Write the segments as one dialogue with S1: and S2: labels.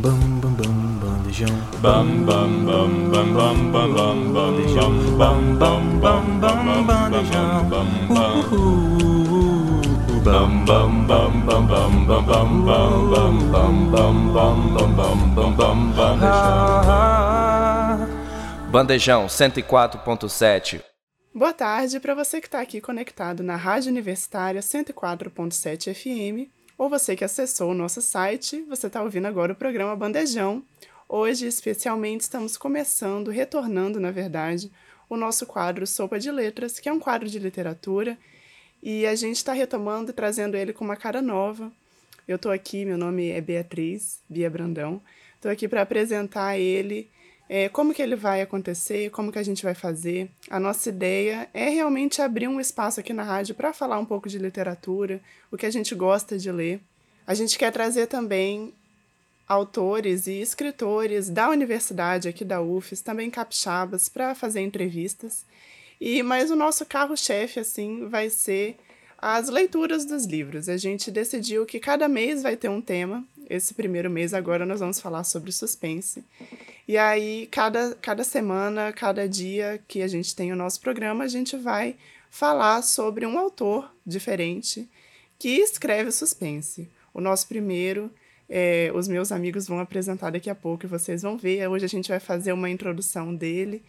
S1: Bam bam bam bandejão.
S2: Bam bam bam bam bam bam bam bandejão. Bam bam bam bam bandejão. Bam bam bam bam bam bam bam bam bam bam bam bam bam bam bam bandejão.
S1: Bandejão 104.7.
S3: Boa tarde para você que está aqui conectado na Rádio Universitária 104.7 FM ou você que acessou o nosso site, você está ouvindo agora o programa Bandejão. Hoje, especialmente, estamos começando, retornando, na verdade, o nosso quadro Sopa de Letras, que é um quadro de literatura, e a gente está retomando e trazendo ele com uma cara nova. Eu estou aqui, meu nome é Beatriz, Bia Brandão, estou aqui para apresentar ele é, como que ele vai acontecer, como que a gente vai fazer. A nossa ideia é realmente abrir um espaço aqui na rádio para falar um pouco de literatura, o que a gente gosta de ler. A gente quer trazer também autores e escritores da universidade aqui da UFES, também capixabas, para fazer entrevistas. E mas o nosso carro-chefe assim vai ser as leituras dos livros. A gente decidiu que cada mês vai ter um tema. Esse primeiro mês agora nós vamos falar sobre suspense. E aí, cada, cada semana, cada dia que a gente tem o nosso programa, a gente vai falar sobre um autor diferente que escreve suspense. O nosso primeiro, é, os meus amigos vão apresentar daqui a pouco e vocês vão ver. Hoje a gente vai fazer uma introdução dele.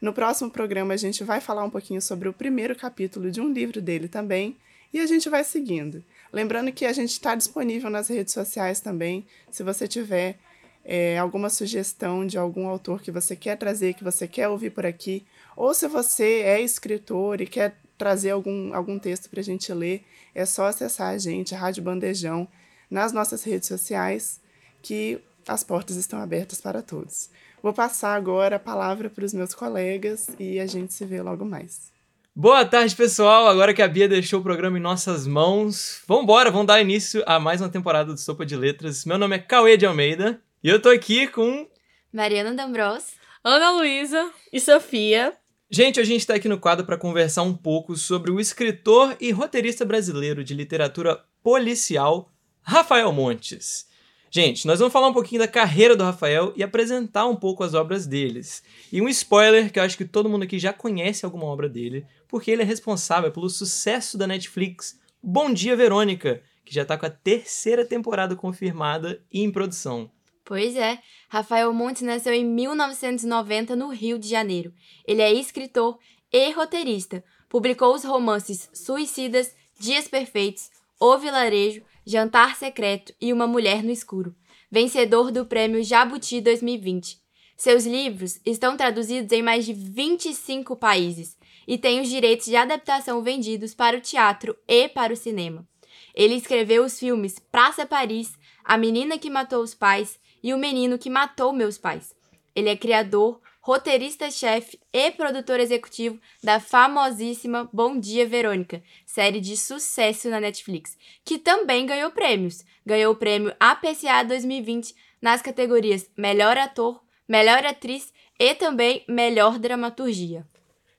S3: No próximo programa, a gente vai falar um pouquinho sobre o primeiro capítulo de um livro dele também. E a gente vai seguindo. Lembrando que a gente está disponível nas redes sociais também. Se você tiver é, alguma sugestão de algum autor que você quer trazer, que você quer ouvir por aqui, ou se você é escritor e quer trazer algum, algum texto para a gente ler, é só acessar a gente, a Rádio Bandejão, nas nossas redes sociais, que as portas estão abertas para todos. Vou passar agora a palavra para os meus colegas e a gente se vê logo mais.
S2: Boa tarde, pessoal. Agora que a Bia deixou o programa em nossas mãos, vamos embora, vamos dar início a mais uma temporada do Sopa de Letras. Meu nome é Cauê de Almeida e eu tô aqui com.
S4: Mariana D'Ambros,
S5: Ana Luísa e Sofia.
S2: Gente, a gente tá aqui no quadro para conversar um pouco sobre o escritor e roteirista brasileiro de literatura policial, Rafael Montes. Gente, nós vamos falar um pouquinho da carreira do Rafael e apresentar um pouco as obras deles. E um spoiler que eu acho que todo mundo aqui já conhece alguma obra dele, porque ele é responsável pelo sucesso da Netflix Bom Dia Verônica, que já tá com a terceira temporada confirmada e em produção.
S4: Pois é, Rafael Montes nasceu em 1990 no Rio de Janeiro. Ele é escritor e roteirista. Publicou os romances Suicidas, Dias Perfeitos, O Vilarejo, Jantar Secreto e Uma Mulher no Escuro. Vencedor do Prêmio Jabuti 2020. Seus livros estão traduzidos em mais de 25 países e têm os direitos de adaptação vendidos para o teatro e para o cinema. Ele escreveu os filmes Praça Paris, A Menina que Matou os Pais e O Menino que Matou Meus Pais. Ele é criador, roteirista-chefe e produtor executivo da famosíssima Bom Dia Verônica, série de sucesso na Netflix, que também ganhou prêmios. Ganhou o prêmio APCA 2020 nas categorias Melhor Ator, Melhor Atriz e também Melhor Dramaturgia.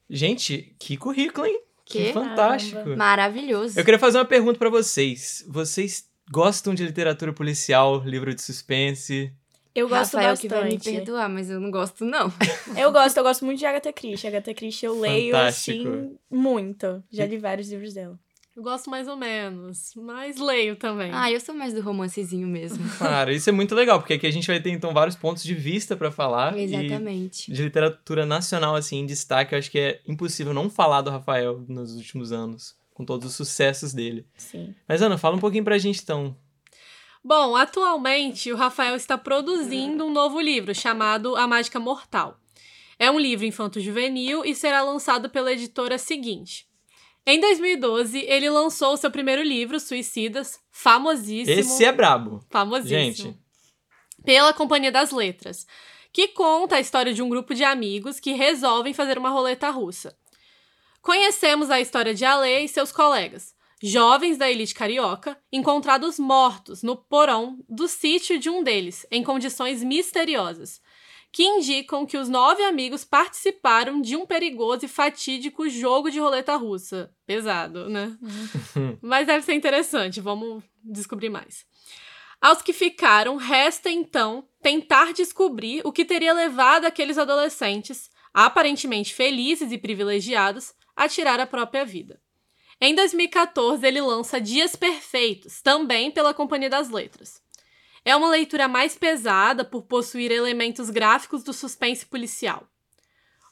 S2: Gente, que currículo, hein? Que,
S4: Que
S2: fantástico.
S4: Maravilhoso.
S2: Eu queria fazer uma pergunta pra vocês. Vocês gostam de literatura policial, livro de suspense?
S5: Eu gosto
S4: Rafael que vai me
S5: bastante.
S4: perdoar, mas eu não gosto não.
S5: Eu gosto, eu gosto muito de Agatha Christie. Agatha Christie eu leio,
S2: Fantástico.
S5: assim, muito. Já li vários livros dela.
S6: Eu gosto mais ou menos, mas leio também.
S4: Ah, eu sou mais do romancezinho mesmo.
S2: Cara, isso é muito legal, porque aqui a gente vai ter então vários pontos de vista pra falar. E
S4: Exatamente.
S2: de literatura nacional, assim, em destaque, eu acho que é impossível não falar do Rafael nos últimos anos, com todos os sucessos dele.
S5: Sim.
S2: Mas, Ana, fala um pouquinho pra gente então.
S6: Bom, atualmente o Rafael está produzindo um novo livro chamado A Mágica Mortal. É um livro infanto-juvenil e será lançado pela editora seguinte. Em 2012, ele lançou seu primeiro livro, Suicidas, famosíssimo.
S2: Esse é brabo.
S6: famosíssimo.
S2: Gente,
S6: pela Companhia das Letras, que conta a história de um grupo de amigos que resolvem fazer uma roleta russa. Conhecemos a história de Ale e seus colegas, jovens da elite carioca, encontrados mortos no porão do sítio de um deles, em condições misteriosas, que indicam que os nove amigos participaram de um perigoso e fatídico jogo de roleta russa. Pesado, né? Mas deve ser interessante, vamos descobrir mais. Aos que ficaram, resta então tentar descobrir o que teria levado aqueles adolescentes, aparentemente felizes e privilegiados, a tirar a própria vida. Em 2014, ele lança Dias Perfeitos, também pela Companhia das Letras. É uma leitura mais pesada por possuir elementos gráficos do suspense policial.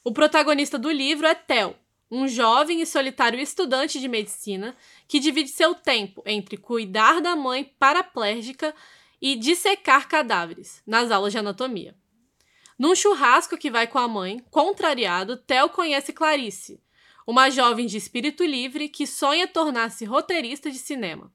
S6: O protagonista do livro é Theo, um jovem e solitário estudante de medicina que divide seu tempo entre cuidar da mãe paraplégica e dissecar cadáveres nas aulas de anatomia. Num churrasco que vai com a mãe, contrariado, Theo conhece Clarice, uma jovem de espírito livre que sonha tornar-se roteirista de cinema.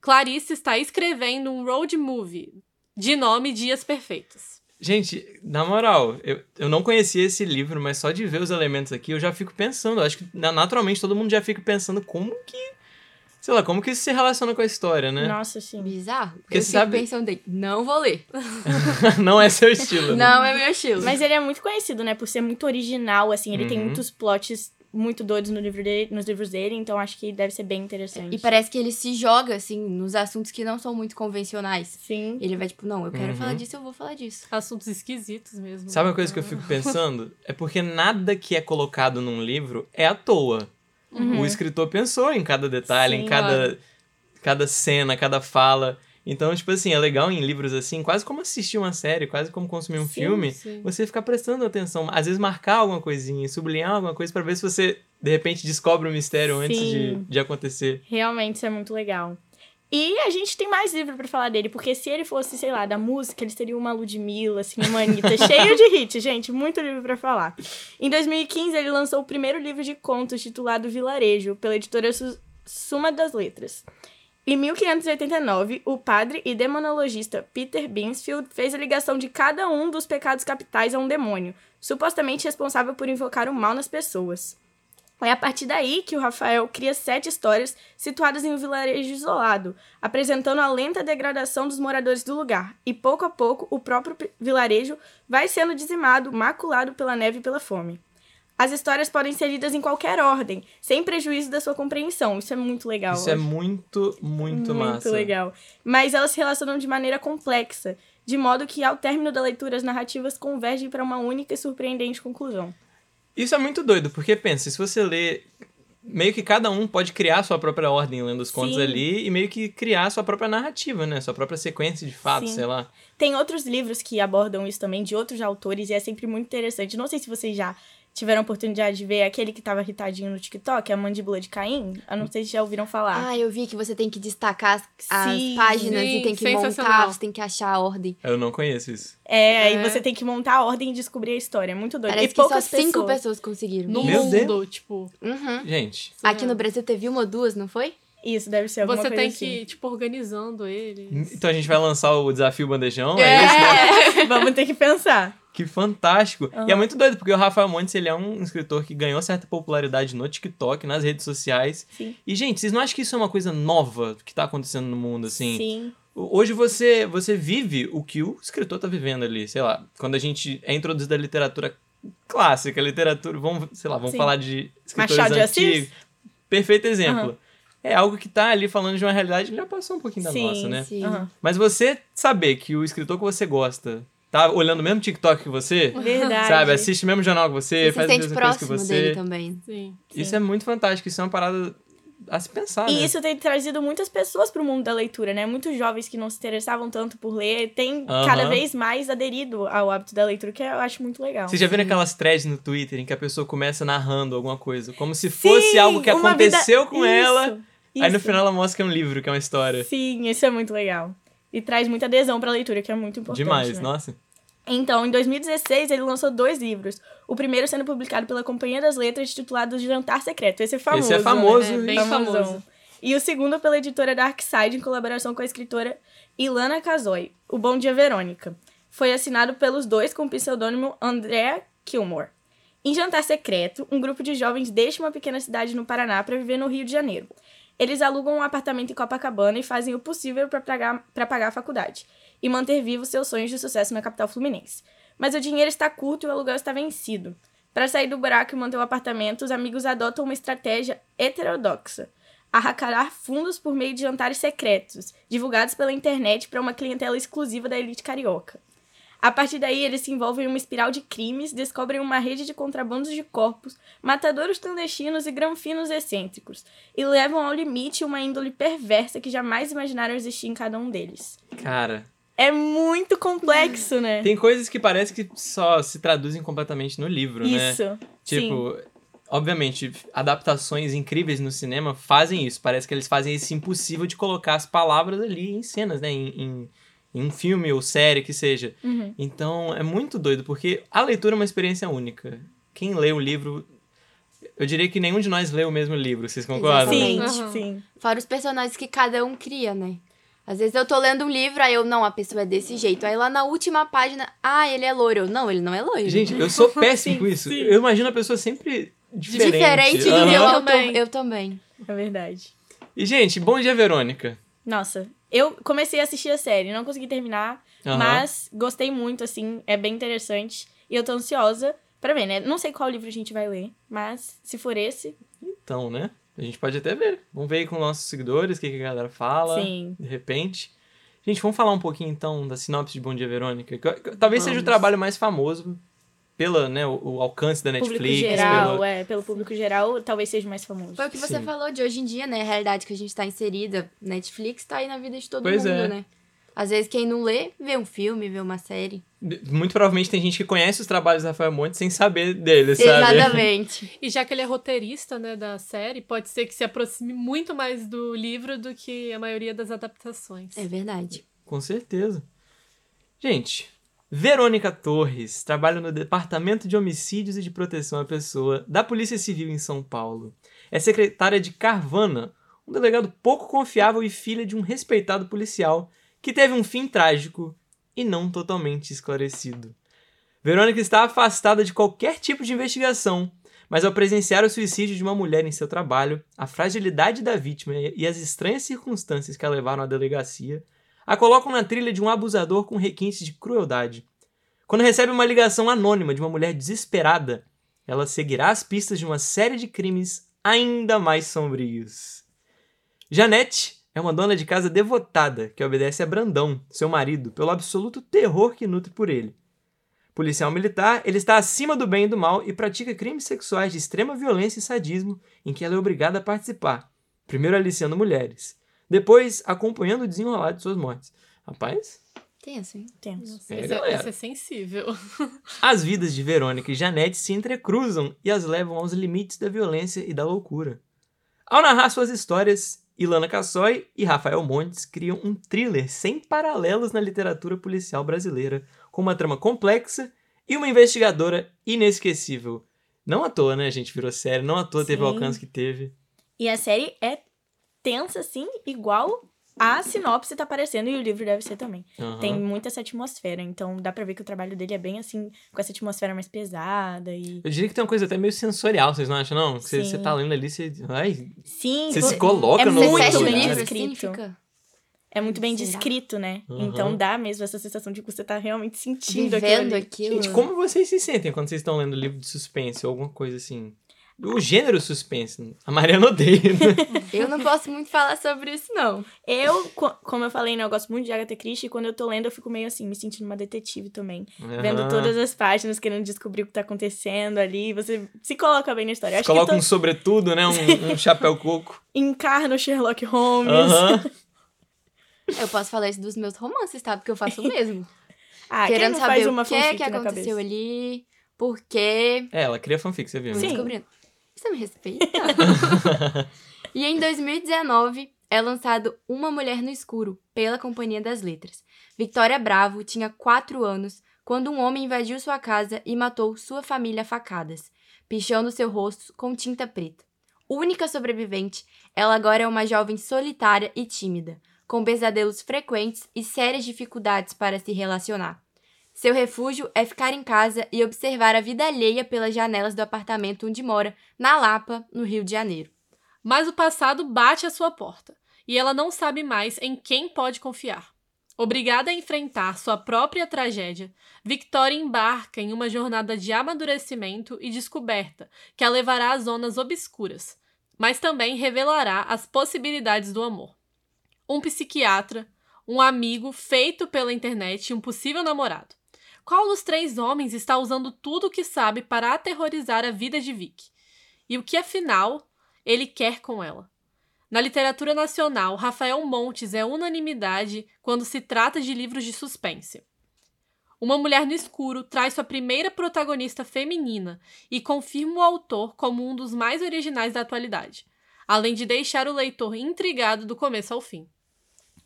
S6: Clarice está escrevendo um road movie de nome Dias Perfeitos.
S2: Gente, na moral, eu, eu não conhecia esse livro, mas só de ver os elementos aqui eu já fico pensando. Acho que na- naturalmente todo mundo já fica pensando como que. Sei lá, como que isso se relaciona com a história, né?
S5: Nossa, sim.
S4: Bizarro.
S2: Porque
S4: eu
S2: você sabe-
S4: pensando aí, não vou ler.
S2: não é seu estilo. né?
S4: Não é meu estilo.
S5: Mas ele é muito conhecido, né? Por ser muito original, assim. Ele tem
S2: Uhum.
S5: muitos plots muito doidos no livro dele, nos livros dele, então acho que deve ser bem interessante.
S4: E parece que ele se joga, assim, nos assuntos que não são muito convencionais.
S5: Sim.
S4: Ele vai, tipo, não, eu quero
S2: Uhum.
S4: falar disso, eu vou falar disso.
S6: Assuntos esquisitos mesmo.
S2: Sabe uma coisa que eu fico pensando? É porque nada que é colocado num livro é à toa. O escritor pensou em cada detalhe, em
S5: Sim,
S2: cada, cada cena, cada fala. Então, tipo assim, é legal em livros assim, quase como assistir uma série, quase como consumir um
S5: Sim,
S2: filme,
S6: sim.
S2: você ficar prestando atenção, às vezes marcar alguma coisinha, sublinhar alguma coisa pra ver se você, de repente, descobre o mistério antes de,
S5: Sim.
S2: de acontecer.
S5: Realmente, isso é muito legal. E a gente tem mais livro pra falar dele, porque se ele fosse, sei lá, da música, eles teriam uma Ludmilla, assim, uma Anitta, cheio de hit, gente, muito livro pra falar. Em 2015, ele lançou o primeiro livro de contos titulado Vilarejo, pela editora Su- Suma das Letras. Em 1589, o padre e demonologista Peter Binsfield fez a ligação de cada um dos pecados capitais a um demônio, supostamente responsável por invocar o mal nas pessoas. É a partir daí que o Rafael cria sete histórias situadas em um vilarejo isolado, apresentando a lenta degradação dos moradores do lugar. E pouco a pouco, o próprio vilarejo vai sendo dizimado, maculado pela neve e pela fome. As histórias podem ser lidas em qualquer ordem, sem prejuízo da sua compreensão. Isso é muito legal.
S2: Isso é
S5: acho.
S2: muito, muito, massa.
S5: legal. Mas elas se relacionam de maneira complexa, de modo que ao término da leitura as narrativas convergem para uma única e surpreendente conclusão.
S2: Isso é muito doido, porque pensa, se você lê. Meio que cada um pode criar sua própria ordem lendo os contos
S5: Sim.
S2: ali e meio que criar sua própria narrativa, né? Sua própria sequência de fatos, sei lá.
S5: Tem outros livros que abordam isso também, de outros autores, e é sempre muito interessante. Não sei se vocês já tiveram a oportunidade de ver aquele que tava irritadinho no TikTok, a Mandíbula de Caim. Eu não sei se já ouviram falar.
S4: Ah, eu vi que você tem que destacar as, as
S5: Sim,
S4: páginas
S6: sim,
S4: e tem que montar, você tem que achar a ordem.
S2: Eu não conheço isso.
S5: é, aí
S6: É.
S5: você tem que montar a ordem e descobrir a história. É muito doido.
S4: Parece
S5: e
S4: que só
S5: poucas
S4: cinco
S5: pessoas.
S4: pessoas conseguiram.
S6: No
S2: Meu
S6: mundo, tipo.
S4: Uhum.
S2: Gente,
S4: Aqui no Brasil teve uma ou duas, não foi?
S5: Isso, deve ser alguma
S6: Você
S5: coisa
S6: tem
S5: assim.
S6: que, tipo, organizando eles.
S2: então a gente vai lançar o desafio bandejão, é, isso?
S5: É, vamos ter que pensar.
S2: Que fantástico. E é muito doido, porque o Rafael Montes, ele é um escritor que ganhou certa popularidade no TikTok, nas redes sociais.
S5: Sim.
S2: E, gente, vocês não acham que isso é uma coisa nova que tá acontecendo no mundo, assim?
S5: Sim.
S2: Hoje você, você vive o que o escritor tá vivendo ali, sei lá. Quando a gente é introduzido à literatura clássica, literatura, vamos, sei lá, vamos
S5: Sim.
S2: falar de escritores
S5: Machado de
S2: antigos. Perfeito exemplo.
S5: Aham.
S2: É algo que tá ali falando de uma realidade que já passou um pouquinho da
S5: Sim,
S2: nossa, né?
S4: Sim.
S5: Aham.
S2: Mas você saber que o escritor que você gosta tá olhando o mesmo TikTok que você,
S5: Verdade.
S2: sabe? Assiste o mesmo jornal que você,
S4: Você se
S2: faz a
S4: sente
S2: mesma coisa que
S4: próximo
S2: você.
S4: dele também.
S6: Sim.
S2: Isso é muito fantástico, isso é uma parada a se pensar,
S5: E
S2: né?
S5: isso tem trazido muitas pessoas pro mundo da leitura, né? Muitos jovens que não se interessavam tanto por ler têm cada vez mais aderido ao hábito da leitura, que eu acho muito legal.
S2: Vocês já viram aquelas threads no Twitter em que a pessoa começa narrando alguma coisa, como se fosse
S5: Sim,
S2: algo que
S5: uma vida-
S2: aconteceu com
S5: Isso,
S2: ela, aí no
S5: isso.
S2: final ela mostra que é um livro, que é uma história.
S5: Sim, isso é muito legal. E traz muita adesão pra leitura, que é muito importante.
S2: Demais,
S5: né?
S2: nossa.
S5: Então, em 2016, ele lançou dois livros. O primeiro sendo publicado pela Companhia das Letras, titulado Jantar Secreto. Esse é famoso.
S2: Esse é famoso,
S5: né?
S6: bem
S5: Famosão.
S6: famoso.
S5: E o segundo pela editora Darkside, em colaboração com a escritora Ilana Kazoy, O Bom Dia Verônica. Foi assinado pelos dois com o pseudônimo Andrea Kilmore. Em Jantar Secreto, um grupo de jovens deixa uma pequena cidade no Paraná para viver no Rio de Janeiro. Eles alugam um apartamento em Copacabana e fazem o possível para pagar, pagar a faculdade e manter vivos seus sonhos de sucesso na capital fluminense. Mas o dinheiro está curto e o aluguel está vencido. Para sair do buraco e manter o apartamento, os amigos adotam uma estratégia heterodoxa. arracarar fundos por meio de jantares secretos, divulgados pela internet para uma clientela exclusiva da elite carioca. A partir daí, eles se envolvem em uma espiral de crimes, descobrem uma rede de contrabandos de corpos, matadouros clandestinos e granfinos excêntricos, e levam ao limite uma índole perversa que jamais imaginaram existir em cada um deles.
S2: Cara,
S5: É muito complexo, né?
S2: tem coisas que parece que só se traduzem completamente no livro, né?
S5: Isso. Sim.
S2: Tipo, obviamente, adaptações incríveis no cinema fazem isso. Parece que eles fazem esse impossível de colocar as palavras ali em cenas, né? Em, em, em um filme ou série que seja.
S5: Uhum.
S2: Então, é muito doido, porque a leitura é uma experiência única. Quem lê o livro. Eu diria que nenhum de nós lê o mesmo livro, vocês concordam?
S5: Sim,
S4: Exatamente.
S6: Aham.
S5: sim.
S4: Fora os personagens que cada um cria, né? Às vezes eu tô lendo um livro, aí eu, não, a pessoa é desse jeito. Aí lá na última página, ah, ele é loiro. Eu, não, ele não é loiro.
S2: Gente, eu sou péssimo
S5: Sim,
S2: com isso.
S5: sim.
S2: Eu imagino a pessoa sempre diferente.
S4: Diferente meu, eu,
S6: Também.
S4: eu também.
S5: É verdade.
S2: E, gente, bom dia, Verônica.
S5: Nossa, eu comecei a assistir a série, não consegui terminar,
S2: Aham.
S5: mas gostei muito, assim, é bem interessante. E eu tô ansiosa pra ver, né? Não sei qual livro a gente vai ler, mas se for esse,
S2: Então, né? A gente pode até ver. Vamos ver aí com nossos seguidores o que, que a galera fala.
S5: sim.
S2: De repente. Gente, vamos falar um pouquinho então da sinopse de Bom Dia Verônica. Talvez seja o
S4: Vamos.
S2: trabalho mais famoso pela, né, o, o alcance da
S5: Público
S2: Netflix.
S5: geral,
S2: pelo-
S5: é, pelo público geral, talvez seja mais famoso.
S4: Foi o que você
S2: Sim.
S4: falou de hoje em dia, né? A realidade que a gente tá inserida. Netflix tá aí na vida de todo
S2: Pois
S4: mundo,
S2: é.
S4: né? Às vezes quem não lê, vê um filme, vê uma série.
S2: Muito provavelmente tem gente que conhece os trabalhos do Rafael Monte sem saber dele, sabe?
S4: Exatamente.
S6: E já que ele é roteirista, né, da série, pode ser que se aproxime muito mais do livro do que a maioria das adaptações.
S4: É verdade.
S2: Com certeza. Gente, Verônica Torres trabalha no Departamento de Homicídios e de Proteção à Pessoa da Polícia Civil em São Paulo. É secretária de Carvana, um delegado pouco confiável e filha de um respeitado policial que teve um fim trágico e não totalmente esclarecido. Verônica está afastada de qualquer tipo de investigação, mas ao presenciar o suicídio de uma mulher em seu trabalho, a fragilidade da vítima e as estranhas circunstâncias que a levaram à delegacia, a colocam na trilha de um abusador com requintes de crueldade. Quando recebe uma ligação anônima de uma mulher desesperada, ela seguirá as pistas de uma série de crimes ainda mais sombrios. Janete é uma dona de casa devotada que obedece a Brandão, seu marido, pelo absoluto terror que nutre por ele. Policial militar, ele está acima do bem e do mal e pratica crimes sexuais de extrema violência e sadismo em que ela é obrigada a participar, primeiro aliciando mulheres, depois acompanhando o desenrolar de suas mortes. Rapaz,
S4: Tenso, hein?
S6: Nossa,
S2: É,
S6: esse, é, é sensível.
S2: as vidas de Verônica e Janete se entrecruzam e as levam aos limites da violência e da loucura. Ao narrar suas histórias, Ilana Cassoy e Rafael Montes criam um thriller sem paralelos na literatura policial brasileira, com uma trama complexa e uma investigadora inesquecível. Não à toa, né, gente virou série, não à toa teve o
S5: Sim.
S2: alcance que teve.
S5: E a série é tensa, assim, igual a sinopse tá parecendo, e o livro deve ser também.
S2: Aham.
S5: Tem muita essa atmosfera, então dá pra ver que o trabalho dele é bem assim, com essa atmosfera mais pesada e.
S2: Eu diria que tem uma coisa até meio sensorial, vocês não acham, não? Você, você tá lendo ali, você. Ai,
S5: Sim,
S2: você
S5: vo-
S2: se coloca
S5: é
S2: no
S5: muito bem
S4: livro
S5: descrito.
S4: assim,
S5: é muito bem
S4: Será?
S5: descrito, né?
S2: Uhum.
S5: Então dá mesmo essa sensação de que você tá realmente sentindo aquilo
S4: vivendo
S5: ali.
S4: aquilo.
S2: Gente, como vocês se sentem quando vocês estão lendo livro de suspense ou alguma coisa assim? O gênero suspense. A Mariana odeia, né?
S4: Eu não posso muito falar sobre isso, não.
S5: Eu, co- como eu falei, né, eu gosto muito de Agatha Christie e quando eu tô lendo eu fico meio assim, me sentindo uma detetive também. Vendo
S2: Aham.
S5: todas as páginas, querendo descobrir o que tá acontecendo ali. Você se coloca bem na história. Acho
S2: Coloca
S5: que
S2: um sobretudo, né? Um, um chapéu coco.
S5: encarna o Sherlock Holmes.
S2: Aham.
S4: Eu posso falar isso dos meus romances, tá? Porque eu faço o mesmo.
S5: Ah, quem
S4: Querendo
S5: não
S4: saber
S5: faz
S4: o
S5: uma
S4: que é
S5: fanfic
S4: que aconteceu
S5: cabeça?
S4: ali, por quê.
S2: É, ela cria fanfic, você viu, né?
S5: Sim.
S4: Descobrindo. Você me respeita? e em 2019 é lançado Uma Mulher no Escuro, pela Companhia das Letras. Victoria Bravo tinha 4 anos quando um homem invadiu sua casa e matou sua família a facadas, pichando seu rosto com tinta preta. Única sobrevivente, ela agora é uma jovem solitária e tímida, com pesadelos frequentes e sérias dificuldades para se relacionar. Seu refúgio é ficar em casa e observar a vida alheia pelas janelas do apartamento onde mora, na Lapa, no Rio de Janeiro.
S6: Mas o passado bate à sua porta e ela não sabe mais em quem pode confiar. Obrigada a enfrentar sua própria tragédia, Victoria embarca em uma jornada de amadurecimento e descoberta que a levará a zonas obscuras, mas também revelará as possibilidades do amor. Um psiquiatra, um amigo feito pela internet e um possível namorado. Qual dos três homens está usando tudo o que sabe para aterrorizar a vida de Vic? E o que, afinal, ele quer com ela? Na literatura nacional, Rafael Montes é unanimidade quando se trata de livros de suspense. Uma Mulher no Escuro traz sua primeira protagonista feminina e confirma o autor como um dos mais originais da atualidade, além de deixar o leitor intrigado do começo ao fim.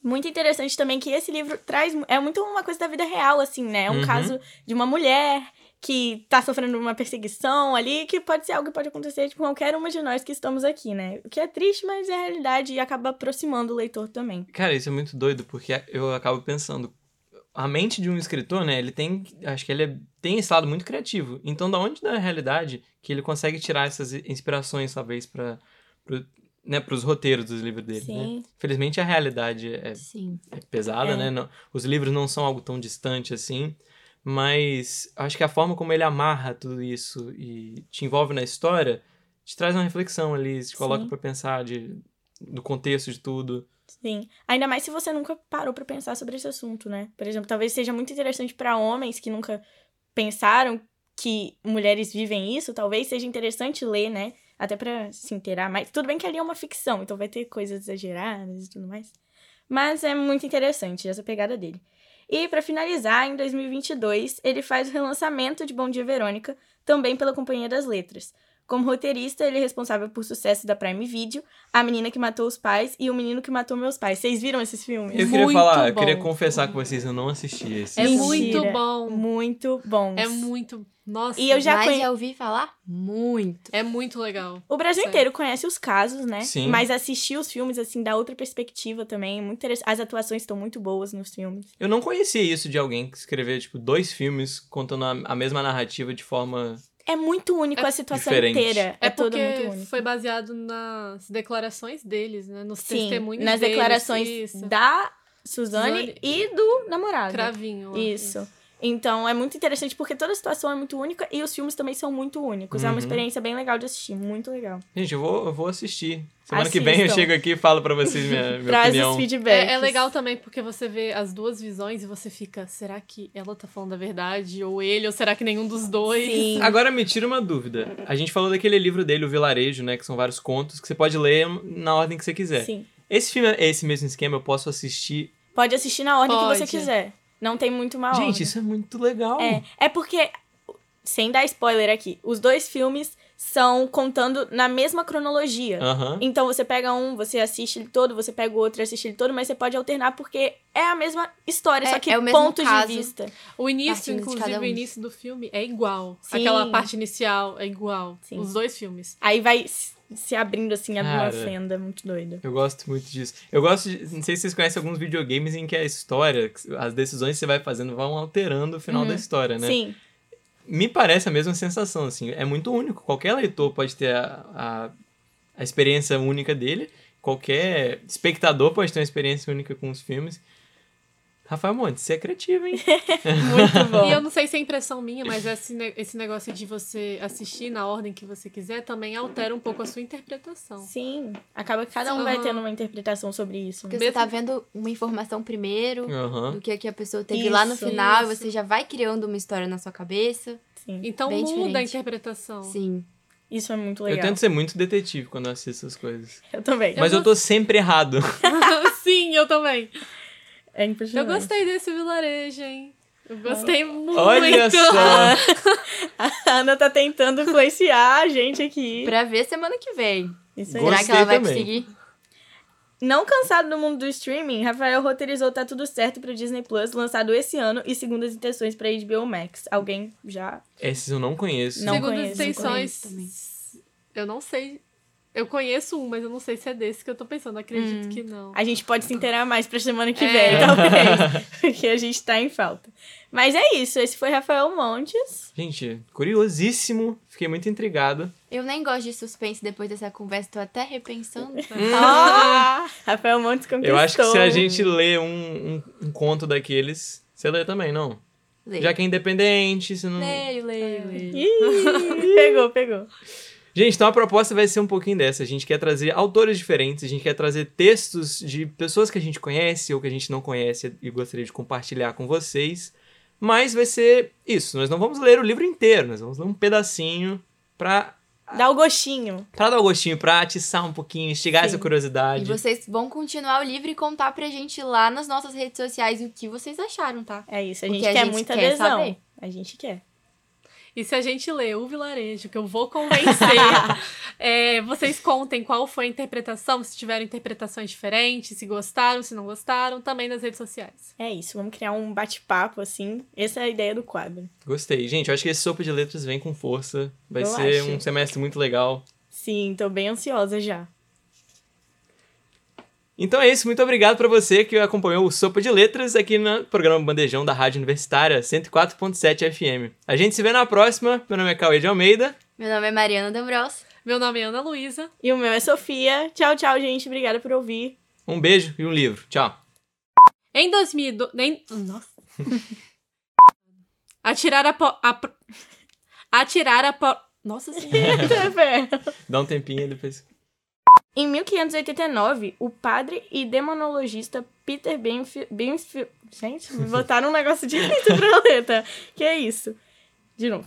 S5: Muito interessante também que esse livro traz. É muito uma coisa da vida real, assim, né? É um
S2: Uhum.
S5: caso de uma mulher que tá sofrendo uma perseguição ali, que pode ser algo que pode acontecer de qualquer uma de nós que estamos aqui, né? O que é triste, mas é a realidade e acaba aproximando o leitor também.
S2: Cara, isso é muito doido, porque eu acabo pensando. A mente de um escritor, né? Ele tem. Acho que ele é- tem esse lado muito criativo. Então, da onde da realidade que ele consegue tirar essas inspirações, talvez, para né, os roteiros dos livros dele, né?
S5: Sim.
S2: Felizmente a realidade é, é pesada,
S5: É.
S2: né? Não- os livros não são algo tão distante assim. Mas acho que a forma como ele amarra tudo isso e te envolve na história te traz uma reflexão ali, te coloca pra pensar de, do contexto de tudo.
S5: Sim. Ainda mais se você nunca parou pra pensar sobre esse assunto, né? Por exemplo, talvez seja muito interessante pra homens que nunca pensaram que mulheres vivem isso, talvez seja interessante ler, né? Até pra se inteirar mais. Tudo bem que ali é uma ficção, então vai ter coisas exageradas e tudo mais. Mas é muito interessante essa pegada dele. E pra finalizar, em 2022, ele faz o relançamento de Bom Dia Verônica, também pela Companhia das Letras. Como roteirista, ele é responsável por sucesso da Prime Video, A Menina que Matou os Pais e O Menino que Matou Meus Pais. Vocês viram esses filmes?
S2: Eu queria
S6: Muito
S2: falar, eu
S6: bom.
S2: queria confessar com vocês, eu não assisti esse.
S6: É
S5: Mentira.
S6: muito bom.
S5: Muito bons.
S6: É muito. Nossa.
S5: E eu já
S4: Mas
S5: conhe-
S4: já ouvi falar muito.
S6: É muito legal.
S5: O Brasil
S6: Sim.
S5: inteiro conhece os casos, né?
S2: Sim.
S5: Mas assistir os filmes, assim, dá outra perspectiva também. é Muito interessante. As atuações estão muito boas nos filmes.
S2: Eu não conhecia isso de alguém que escreveu, tipo, dois filmes contando a, a mesma narrativa de forma.
S5: É muito único
S6: É
S5: a situação
S2: diferente.
S5: inteira. É,
S6: É,
S5: tudo
S6: porque
S5: muito único.
S6: foi baseado nas declarações deles, né? Nos
S5: Sim,
S6: testemunhos
S5: nas
S6: deles.
S5: declarações
S6: Isso.
S5: da Suzane,
S6: Suzane
S5: e do namorado.
S6: Cravinho. lá.
S5: Isso. Então é muito interessante porque toda a situação é muito única e os filmes também são muito únicos. É
S2: Uhum.
S5: uma experiência bem legal de assistir, muito legal.
S2: Gente, eu vou, eu vou assistir. Semana que vem eu
S5: Assistam.
S2: chego aqui e falo pra vocês minha, minha
S5: Traz
S2: opinião.
S5: os feedbacks.
S6: É, é legal também porque você vê as duas visões e você fica, será que ela tá falando a verdade? Ou ele? Ou será que nenhum dos dois?
S5: Sim.
S2: Agora me tira uma dúvida. A gente falou daquele livro dele, O Vilarejo, né? Que são vários contos que você pode ler na ordem que você quiser.
S5: Sim.
S2: Esse filme, é esse mesmo esquema, eu posso assistir.
S5: Pode assistir na ordem que você
S6: Pode.
S5: quiser. Não tem muito uma ordem.
S2: Gente, isso é muito legal.
S5: É, é porque, sem dar spoiler aqui, os dois filmes são contando na mesma cronologia. Então você pega um, você assiste ele todo, você pega o outro e assiste ele todo, mas você pode alternar porque é a mesma história,
S4: É-
S5: só que
S4: é o mesmo
S5: pontos
S4: caso.
S5: de vista.
S6: O início, inclusive,
S4: cada
S6: o
S4: um.
S6: início do filme é igual.
S5: Sim.
S6: Aquela parte inicial é igual.
S5: Sim.
S6: Os dois filmes.
S5: Aí vai se abrindo assim, abre uma fenda, muito doido.
S2: Eu gosto muito disso. Eu gosto de. Não sei se vocês conhecem alguns videogames em que a história, as decisões que você vai fazendo vão alterando o final
S5: Uhum.
S2: da história, né?
S5: Sim,
S2: Me parece a mesma sensação, assim. É muito único. Qualquer leitor pode ter a, a, a experiência única dele. Qualquer espectador pode ter uma experiência única com os filmes. Rafael Montes, você é criativo, hein?
S5: muito bom.
S6: E eu não sei se é impressão minha, mas esse, ne- esse negócio de você assistir na ordem que você quiser também altera um pouco a sua interpretação.
S5: Sim, acaba que cada um vai
S6: Aham.
S5: tendo uma interpretação sobre isso.
S4: Porque
S5: né?
S4: você tá vendo uma informação primeiro
S2: Aham.
S4: do que, que a pessoa teve lá no
S5: Isso,
S4: final e
S6: isso.
S4: você já vai criando uma história na sua cabeça.
S5: Sim,
S6: Então
S4: Bem
S6: muda a
S4: diferente.
S6: interpretação.
S4: Sim.
S5: isso é muito
S2: Eu
S5: legal.
S2: tento ser muito detetive quando eu assisto essas coisas.
S5: Eu também.
S2: Mas eu tô sempre errado.
S6: Sim, eu também.
S5: É
S6: Eu
S5: impressionante.
S6: gostei desse vilarejo, hein? Eu gostei muito.
S2: Olha só!
S5: A Ana tá tentando influenciar a gente aqui.
S4: Pra ver semana que vem.
S5: Isso aí.
S2: Gostei
S4: Será que ela vai
S2: também.
S4: conseguir?
S5: Não cansado do mundo do streaming, Rafael roteirizou Tá Tudo Certo pro Disney Plus, lançado esse ano, e segundo as intenções pra HBO Max. Alguém já.
S2: Esses eu não conheço.
S5: Não
S6: Segundo
S5: conheço,
S6: as
S5: não
S6: intenções,
S4: conheço
S6: eu não sei. Eu conheço um, mas eu não sei se é desse que eu tô pensando. Acredito
S4: Hum.
S6: que não.
S5: A gente pode se inteirar mais pra semana que
S6: É.
S5: vem, talvez. Porque a gente tá em falta. Mas é isso, esse foi Rafael Montes.
S2: Gente, curiosíssimo. Fiquei muito intrigado.
S4: Eu nem gosto de suspense depois dessa conversa, tô até repensando.
S5: Ah, Rafael Montes conquistou.
S2: Eu acho que se a gente lê um, um, um conto daqueles, você lê também, não?
S4: Leio.
S2: Já que é independente, você não.
S4: Leio, leio, leio.
S5: Ih, pegou, pegou.
S2: Gente, então a proposta vai ser um pouquinho dessa. A gente quer trazer autores diferentes, a gente quer trazer textos de pessoas que a gente conhece ou que a gente não conhece e gostaria de compartilhar com vocês. Mas vai ser isso. Nós não vamos ler o livro inteiro, nós vamos ler um pedacinho pra,
S5: Dá o gostinho.
S2: pra dar o gostinho, pra atiçar um pouquinho, instigar
S5: Sim.
S2: essa
S4: E
S2: curiosidade.
S4: vocês vão continuar o livro e contar pra gente lá nas nossas redes sociais o que vocês acharam, tá?
S5: É isso, a
S4: Porque
S5: gente
S4: a
S5: quer
S4: gente
S5: muita
S4: quer
S5: adesão.
S4: saber.
S5: A gente quer.
S6: E se a gente ler o vilarejo, que eu vou convencer, é, vocês contem qual foi a interpretação, se tiveram interpretações diferentes, se gostaram, se não gostaram, também nas redes sociais.
S5: É isso, vamos criar um bate-papo, assim. Essa é a ideia do quadro.
S2: Gostei. Gente, eu acho que esse Sopa de Letras vem com força. Vai
S5: Eu
S2: ser
S5: acho.
S2: um semestre muito legal.
S5: Sim, tô bem ansiosa já.
S2: Então é isso, muito obrigado pra você que acompanhou o Sopa de Letras aqui no programa Bandejão da Rádio Universitária 104.7 FM. A gente se vê na próxima. Meu nome é Cauê de Almeida.
S4: Meu nome é Mariana D'Ambros.
S6: Meu nome é Ana Luísa.
S5: E o meu é Sofia. Tchau, tchau, gente. Obrigada por ouvir.
S2: Um beijo e um livro. Tchau.
S6: Em 2002. Em... Nossa. Atirar a. Po... a... Atirar a. Po... Nossa senhora.
S2: Dá um tempinho depois.
S5: Em 1589, o padre e demonologista Peter Benfield... Benfield gente, botaram um negócio direito pra ler, tá? Que é isso? De novo.